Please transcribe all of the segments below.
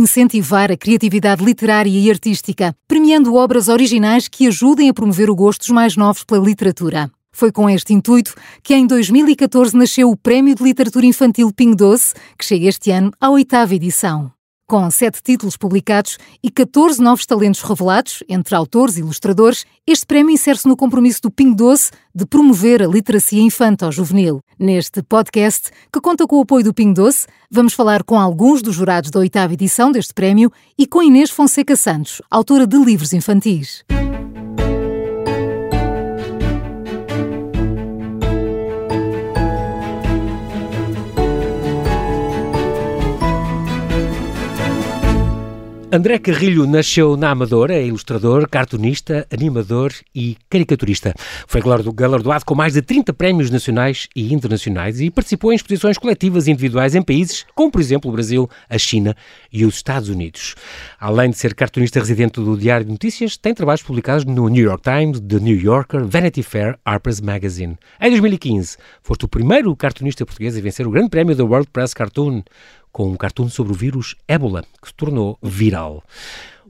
incentivar a criatividade literária e artística, premiando obras originais que ajudem a promover o gosto dos mais novos pela literatura. Foi com este intuito que em 2014 nasceu o Prémio de Literatura Infantil Ping Doce, que chega este ano à oitava edição. Com sete títulos publicados e 14 novos talentos revelados, entre autores e ilustradores, este prémio insere-se no compromisso do Ping Doce de promover a literacia infanto-juvenil. Neste podcast, que conta com o apoio do Ping Doce, vamos falar com alguns dos jurados da oitava edição deste prémio e com Inês Fonseca Santos, autora de livros infantis. André Carrilho nasceu na Amadora, é ilustrador, cartunista, animador e caricaturista. Foi galardoado com mais de 30 prémios nacionais e internacionais e participou em exposições coletivas e individuais em países como, por exemplo, o Brasil, a China e os Estados Unidos. Além de ser cartunista residente do Diário de Notícias, tem trabalhos publicados no New York Times, The New Yorker, Vanity Fair, Harper's Magazine. Em 2015, foste o primeiro cartunista português a vencer o Grande Prémio da World Press Cartoon com um cartoon sobre o vírus ébola, que se tornou viral.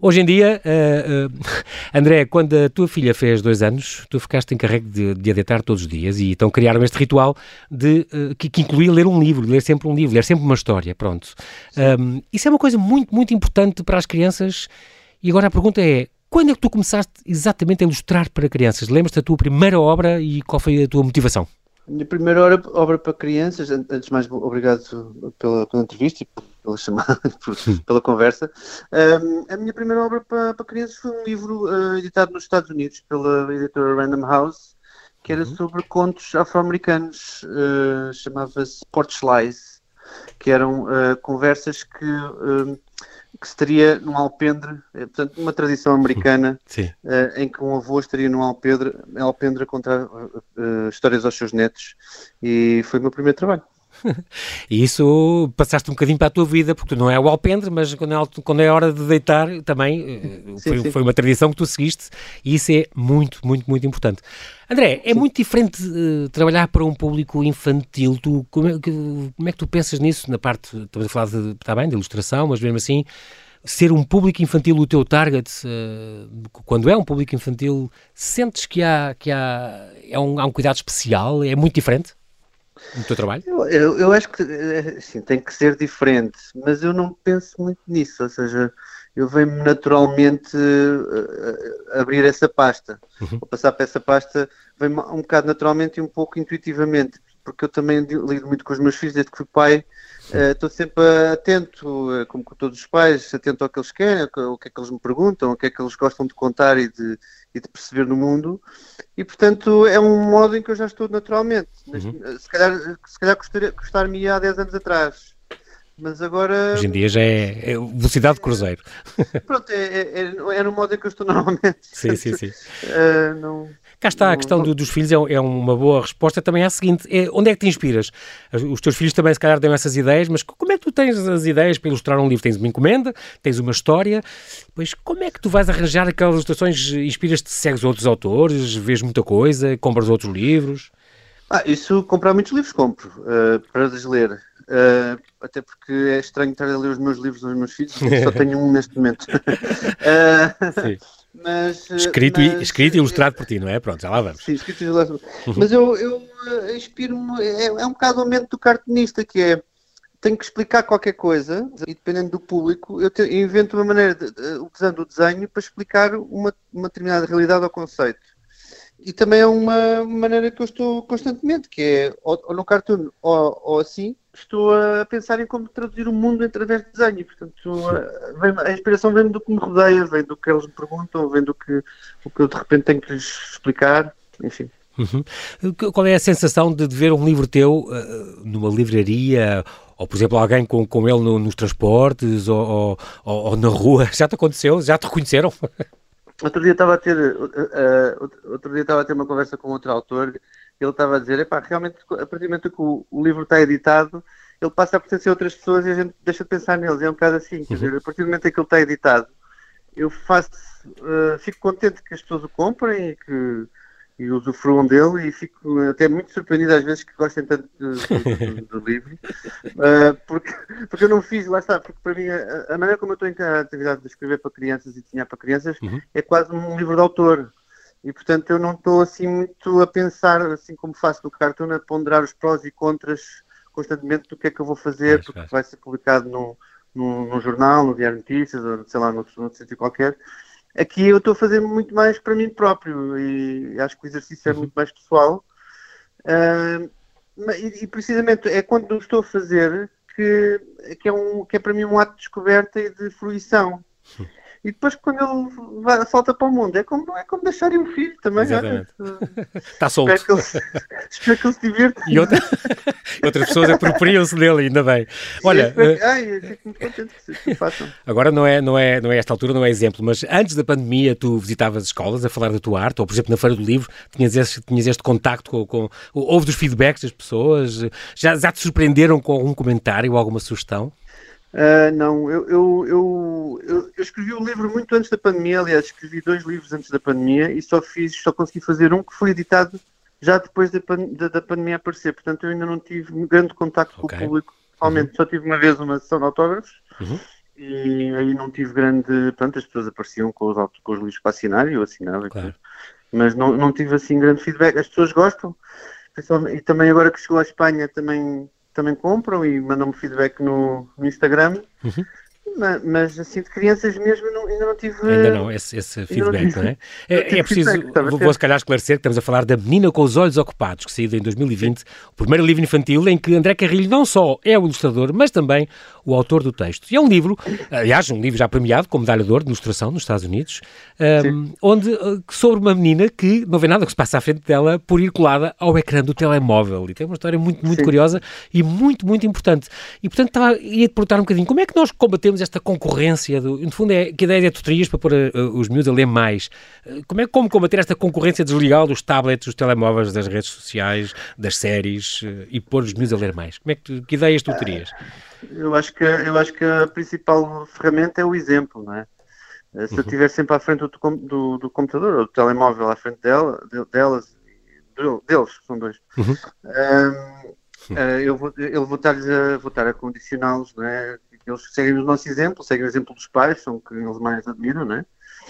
Hoje em dia, uh, uh, André, quando a tua filha fez dois anos, tu ficaste encarregue de, de a deitar todos os dias e então criaram este ritual de, uh, que, que, incluía ler um livro, ler sempre um livro, ler sempre uma história, pronto. Um, isso é uma coisa muito, muito importante para as crianças e agora a pergunta é, quando é que tu começaste exatamente a ilustrar para crianças? Lembras-te da tua primeira obra e qual foi a tua motivação? A minha primeira obra, obra para crianças, antes de mais, obrigado pela, pela entrevista e pela chamada, pela conversa. Um, a minha primeira obra para, para crianças foi um livro uh, editado nos Estados Unidos pela editora Random House, que era uhum. sobre contos afro-americanos, uh, chamava-se Porch Lies, que eram uh, conversas que que estaria num alpendre, é, portanto, uma tradição americana uh, em que um avô estaria num alpendre, alpendre a contar uh, histórias aos seus netos e foi o meu primeiro trabalho. e isso passaste um bocadinho para a tua vida, porque tu não é o alpendre, mas quando é, quando é hora de deitar também sim, foi, sim. foi, uma tradição que tu seguiste e isso é muito, muito, muito importante. André, é sim. muito diferente uh, trabalhar para um público infantil. Tu, como, é, que, como é que tu pensas nisso na parte, estamos a falar de, tá bem, de ilustração, mas mesmo assim, ser um público infantil o teu target, uh, quando é um público infantil, sentes que há, que há, é um, há um cuidado especial? É muito diferente? No teu trabalho? Eu, eu, eu acho que assim, tem que ser diferente, mas eu não penso muito nisso, ou seja, eu venho naturalmente uh, abrir essa pasta, uhum. ou passar para essa pasta, vem um bocado naturalmente e um pouco intuitivamente, porque eu também lido muito com os meus filhos desde que fui pai, eh, estou uh, sempre atento, uh, como com todos os pais, atento ao que eles querem, o que é que eles me perguntam, o que é que eles gostam de contar e de, e de perceber no mundo, e portanto é um modo em que eu já estou naturalmente. Uhum. Se calhar, se calhar gostar-me há 10 anos atrás. Mas agora. Hoje em dia já é, é velocidade de cruzeiro. Pronto, é, é, é, é no modo em que eu estou normalmente. Sim, sim, sim. Uh, não, Cá está, a questão não... dos filhos é, é, uma boa resposta também é a seguinte: é, onde é que te inspiras? Os teus filhos também, se calhar, dão essas ideias, mas como é que tu tens as ideias para ilustrar um livro? Tens uma encomenda, tens uma história, pois como é que tu vais arranjar aquelas ilustrações? Inspiras-te, segues outros autores, vês muita coisa, compras outros livros? Ah, isso, comprar muitos livros compro, uh, para os ler. Uh, até porque é estranho estar a ler os meus livros aos meus filhos, só tenho um neste momento. uh, Sim. Mas, escrito, mas, e, escrito e ilustrado por ti, não é? Pronto, já lá vamos. Sim, escrito e ilustrado. Mas eu, eu inspiro-me, é, é, um bocado o momento do cartunista, que é tenho que explicar qualquer coisa e dependendo do público, eu, te, eu invento uma maneira, de, utilizando o desenho, para explicar uma, uma determinada realidade ou conceito. E também é uma maneira que eu estou constantemente, que é ou, ou no cartoon ou, ou assim, estou a pensar em como traduzir o mundo através de desenho. Portanto, a, a inspiração vem do que me rodeia, vem do que eles me perguntam, vem do que, o que eu de repente tenho que lhes explicar, enfim. Uhum. Qual é a sensação de, de ver um livro teu uh, numa livraria ou, por exemplo, alguém com, com ele no, nos transportes ou, ou, ou, na rua? Já te aconteceu? Já te reconheceram? Outro dia estava a ter, uh, outro dia estava a ter uma conversa com outro autor ele estava a dizer, epá, realmente, a partir do momento que o, o, livro está editado, ele passa a pertencer a outras pessoas e a gente deixa de pensar neles. É um bocado assim, quer dizer, a partir do momento em que ele está editado, eu faço, uh, fico contente que as pessoas o comprem e que, e usufruam dele e fico até muito surpreendido às vezes que gostem tanto do, do, do livro, uh, porque, porque eu não fiz, lá está, porque para mim a, a maneira como eu estou em a atividade de escrever para crianças e desenhar para crianças uhum. é quase um livro de autor. E portanto eu não estou assim muito a pensar, assim como faço no cartoon, a ponderar os prós e contras constantemente do que é que eu vou fazer, porque vai ser publicado num, num, num jornal, no Diário Notícias, ou sei lá, num, num sítio qualquer. Aqui eu estou a fazer muito mais para mim próprio e acho que o exercício é uhum. muito mais pessoal. Uh, e, e, precisamente é quando estou a fazer que, que, é um, que é para mim um ato de descoberta e de fruição. E depois quando ele vai, salta para o mundo, é como, é como deixarem um filho também. Está solto. Espero que, ele, espero que ele se divirta. E outra, outras pessoas apropriam-se dele, ainda bem. Olha, Sim, ai, fico muito contente que façam. Agora não é, não, é, não é esta altura, não é exemplo, mas antes da pandemia tu visitavas escolas a falar da tua arte, ou por exemplo na Feira do Livro, tinhas este, tinhas este contacto com, com houve dos feedbacks das pessoas, já, já te surpreenderam com algum comentário ou alguma sugestão? Uh, não, eu, eu, eu, eu, escrevi o livro muito antes da pandemia, aliás, escrevi dois livros antes da pandemia e só fiz, só consegui fazer um que foi editado já depois da, da, da pandemia aparecer, portanto eu ainda não tive um grande contacto okay. com o público, realmente uhum. só tive uma vez uma sessão de autógrafos uhum. e aí não tive grande, portanto as pessoas apareciam com os, com os livros para assinar e eu assinava, claro. mas não, não tive assim grande feedback, as pessoas gostam, e também agora que chegou à Espanha também também compram e mandam-me feedback no, no Instagram. Uhum. Mas, mas, assim, de crianças mesmo não, ainda não tive. Ainda não, esse, esse feedback, não, não, é? É, é preciso, feedback, vou, se calhar esclarecer que estamos a falar da Menina com os Olhos Ocupados, que saiu em 2020, Sim. o primeiro livro infantil em que André Carrilho não só é o ilustrador, mas também o autor do texto. E é um livro, aliás, um livro já premiado como medalha de ouro de ilustração nos Estados Unidos, um, onde, uh, sobre uma menina que não vê nada que se passa à frente dela por ir colada ao ecrã do telemóvel. E tem uma história muito, muito Sim. curiosa e muito, muito importante. E, portanto, estava, ia-te perguntar um bocadinho, como é que nós combatemos esta concorrência? Do, no fundo, é que ideia é tutorias para pôr uh, os miúdos a ler mais. Uh, como é como combater esta concorrência desleal dos tablets, dos telemóveis, das redes sociais, das séries uh, e pôr os miúdos a ler mais? Como é que, tu, que ideias tu terias? Eu acho que eu acho que a principal ferramenta é o exemplo, não é? Eh, se uhum. eu estiver sempre à frente do, do, do, computador ou do telemóvel à frente dela, delas, deles, são dois, uhum. um, uh, eu vou, eu vou estar, vou estar a condicioná-los, não é? Eles seguem o nosso exemplo, seguem o exemplo dos pais, são que eles mais admiram, não é?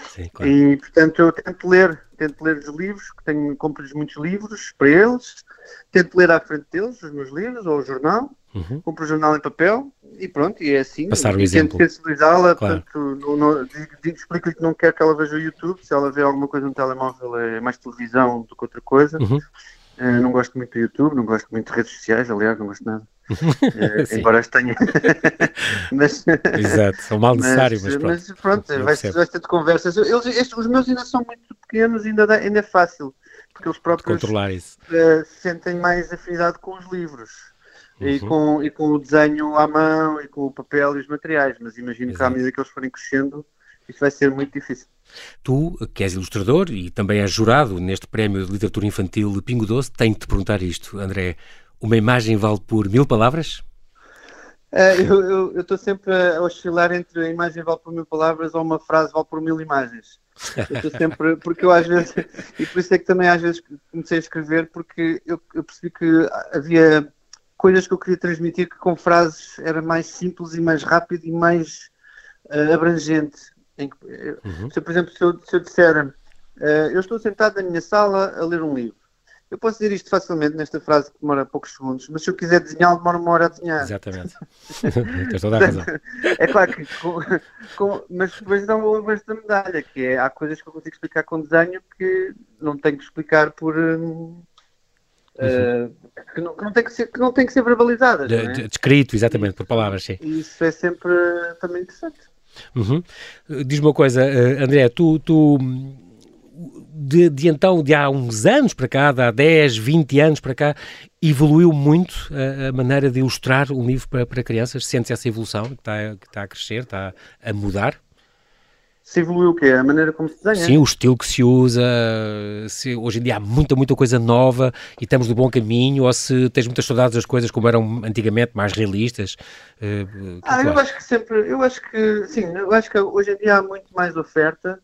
Sim, claro. E, portanto, eu tento ler, tento ler os livros, que tenho, compro-lhes muitos livros para eles, tento ler à frente deles os meus livros, ou o jornal, uhum. compro o jornal em papel, e pronto, e é assim. Passar o exemplo. Tento sensibilizá-la, claro. portanto, explico-lhe que não quero que ela veja o YouTube, se ela vê alguma coisa no telemóvel é mais televisão do que outra coisa. Uhum. Uh, não gosto muito do YouTube, não gosto muito de redes sociais, aliás, não gosto nada. uh, embora as tenha. mas, Exato, são mal necessário, mas, mas pronto. Mas pronto, vai ter de conversas. Eles, estes, os meus ainda são muito pequenos, ainda, dá, ainda é fácil, porque eles próprios uh, sentem mais afinidade com os livros. Uhum. E, com, e com o desenho à mão e com o papel e os materiais, mas imagino Exato. que à medida que eles forem crescendo, isso vai ser muito difícil. Tu, que és ilustrador e também és jurado neste Prémio de Literatura Infantil Pingo Doce, tenho de te perguntar isto, André. Uma imagem vale por mil palavras? Uh, eu estou sempre a oscilar entre a imagem vale por mil palavras ou uma frase vale por mil imagens. Eu estou sempre, porque eu às vezes, e por isso é que também às vezes comecei a escrever, porque eu, eu percebi que havia coisas que eu queria transmitir que com frases era mais simples e mais rápido e mais uh, abrangente. Em, uhum. se, por exemplo, se eu, se eu disser uh, eu estou sentado na minha sala a ler um livro, eu posso dizer isto facilmente nesta frase que demora poucos segundos, mas se eu quiser desenhar, demora uma hora a desenhar. Exatamente. Tens toda a razão. É claro que. Com, com, mas depois dá uma vez da medalha, que é há coisas que eu consigo explicar com desenho que não tenho que explicar por. Hum, Uh, que, não, que, não, tem que ser, que não tem que ser verbalizadas. De, é? Descrito, exatamente, por palavras, sim. E isso é sempre também interessante. Uhum. Diz-me uma coisa, uh, André, tu, tu de, de, então, de há uns anos para cá, de há 10, 20 anos para cá, evoluiu muito a, a maneira de ilustrar um livro para, para crianças? Sente-se essa evolução que está, que está a crescer, está a mudar? Se evoluiu o quê? A maneira como se desenha? Sim, o estilo que se usa, se hoje em dia há muita, muita coisa nova e estamos no bom caminho, ou se tens muitas saudades das coisas como eram antigamente, mais realistas. Uh, ah, eu acho que sempre, eu acho que, sim, eu acho que hoje em dia há muito mais oferta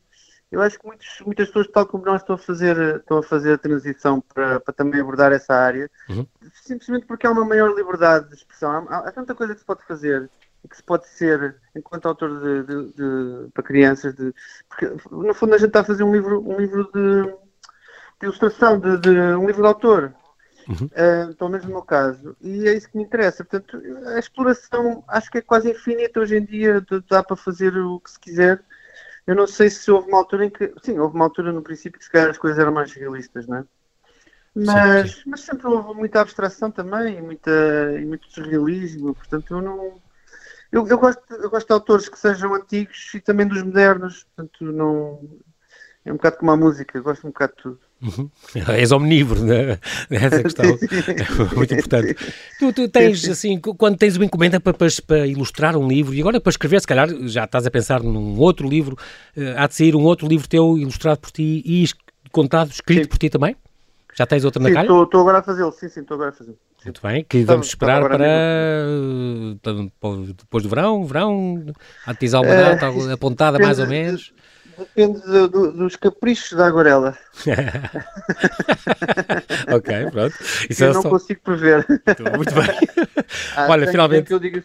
eu acho que muitos, muitas pessoas, tal como nós, estão a fazer, estão a, fazer a transição para, para também abordar essa área, uhum. simplesmente porque há uma maior liberdade de expressão. Há, há, tanta coisa que se pode fazer que se pode ser enquanto autor de, de, de, para crianças. De, porque, no fundo, a gente está a fazer um livro, um livro de, ilustração, de, de, um livro de autor. Uhum. Uh, pelo menos no meu caso, e é isso que me interessa. Portanto, a exploração acho que é quase infinita hoje em dia, dá para fazer o que se quiser eu não sei se houve uma altura em que. Sim, houve uma altura no princípio que se calhar as coisas eram mais realistas, não é? Mas, sim, sim. mas sempre houve muita abstração também e, muita, e muito surrealismo, portanto eu não. Eu, eu, gosto, eu gosto de autores que sejam antigos e também dos modernos, portanto não. É um bocado como a música, eu gosto um bocado de tudo. Uhum. És omnívoro, né? Essa questão é muito importante. Tu, tu tens, assim, quando tens uma encomenda para, para, para, ilustrar um livro, e agora para escrever, se calhar já estás a pensar num outro livro, uh, há de sair um outro livro teu ilustrado por ti e contado, escrito sim. por ti também? Já tens outro sim, na calha? Estou agora a fazê-lo, sim, sim, estou agora a fazê-lo. Muito bem, que vamos esperar para, para depois do verão, verão, a tizar uma data apontada mais ou menos. Depende do, do, dos caprichos da aguarela. ok, pronto. Isso eu é não só... consigo prever. Muito bem. Olha, finalmente. Que digo,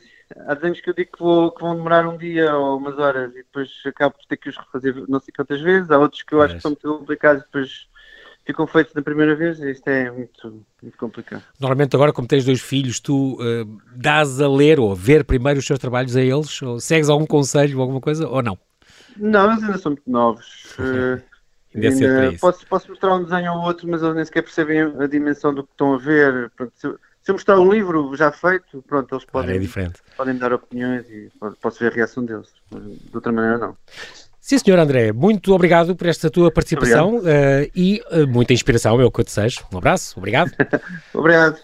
há desenhos que eu digo que, vou, que vão demorar um dia ou umas horas e depois acabo por ter que os refazer não sei quantas vezes. Há outros que eu acho que são muito complicados e depois ficam feitos da primeira vez isto é muito, muito complicado. Normalmente agora, como tens dois filhos, tu uh, dás a ler ou a ver primeiro os seus trabalhos a eles? Ou segues algum conselho ou alguma coisa ou não? Não, eles ainda são muito novos. Uh, ainda posso, posso mostrar um desenho ou outro, mas eles nem sequer percebem a dimensão do que estão a ver. Pronto, se, se, eu mostrar um livro já feito, pronto, eles podem, é podem dar opiniões e posso ver a reação deles. Mas de outra maneira, não. Sim, senhor André, muito obrigado por esta tua participação uh, e uh, muita inspiração, é o que eu desejo. Um abraço, obrigado. obrigado.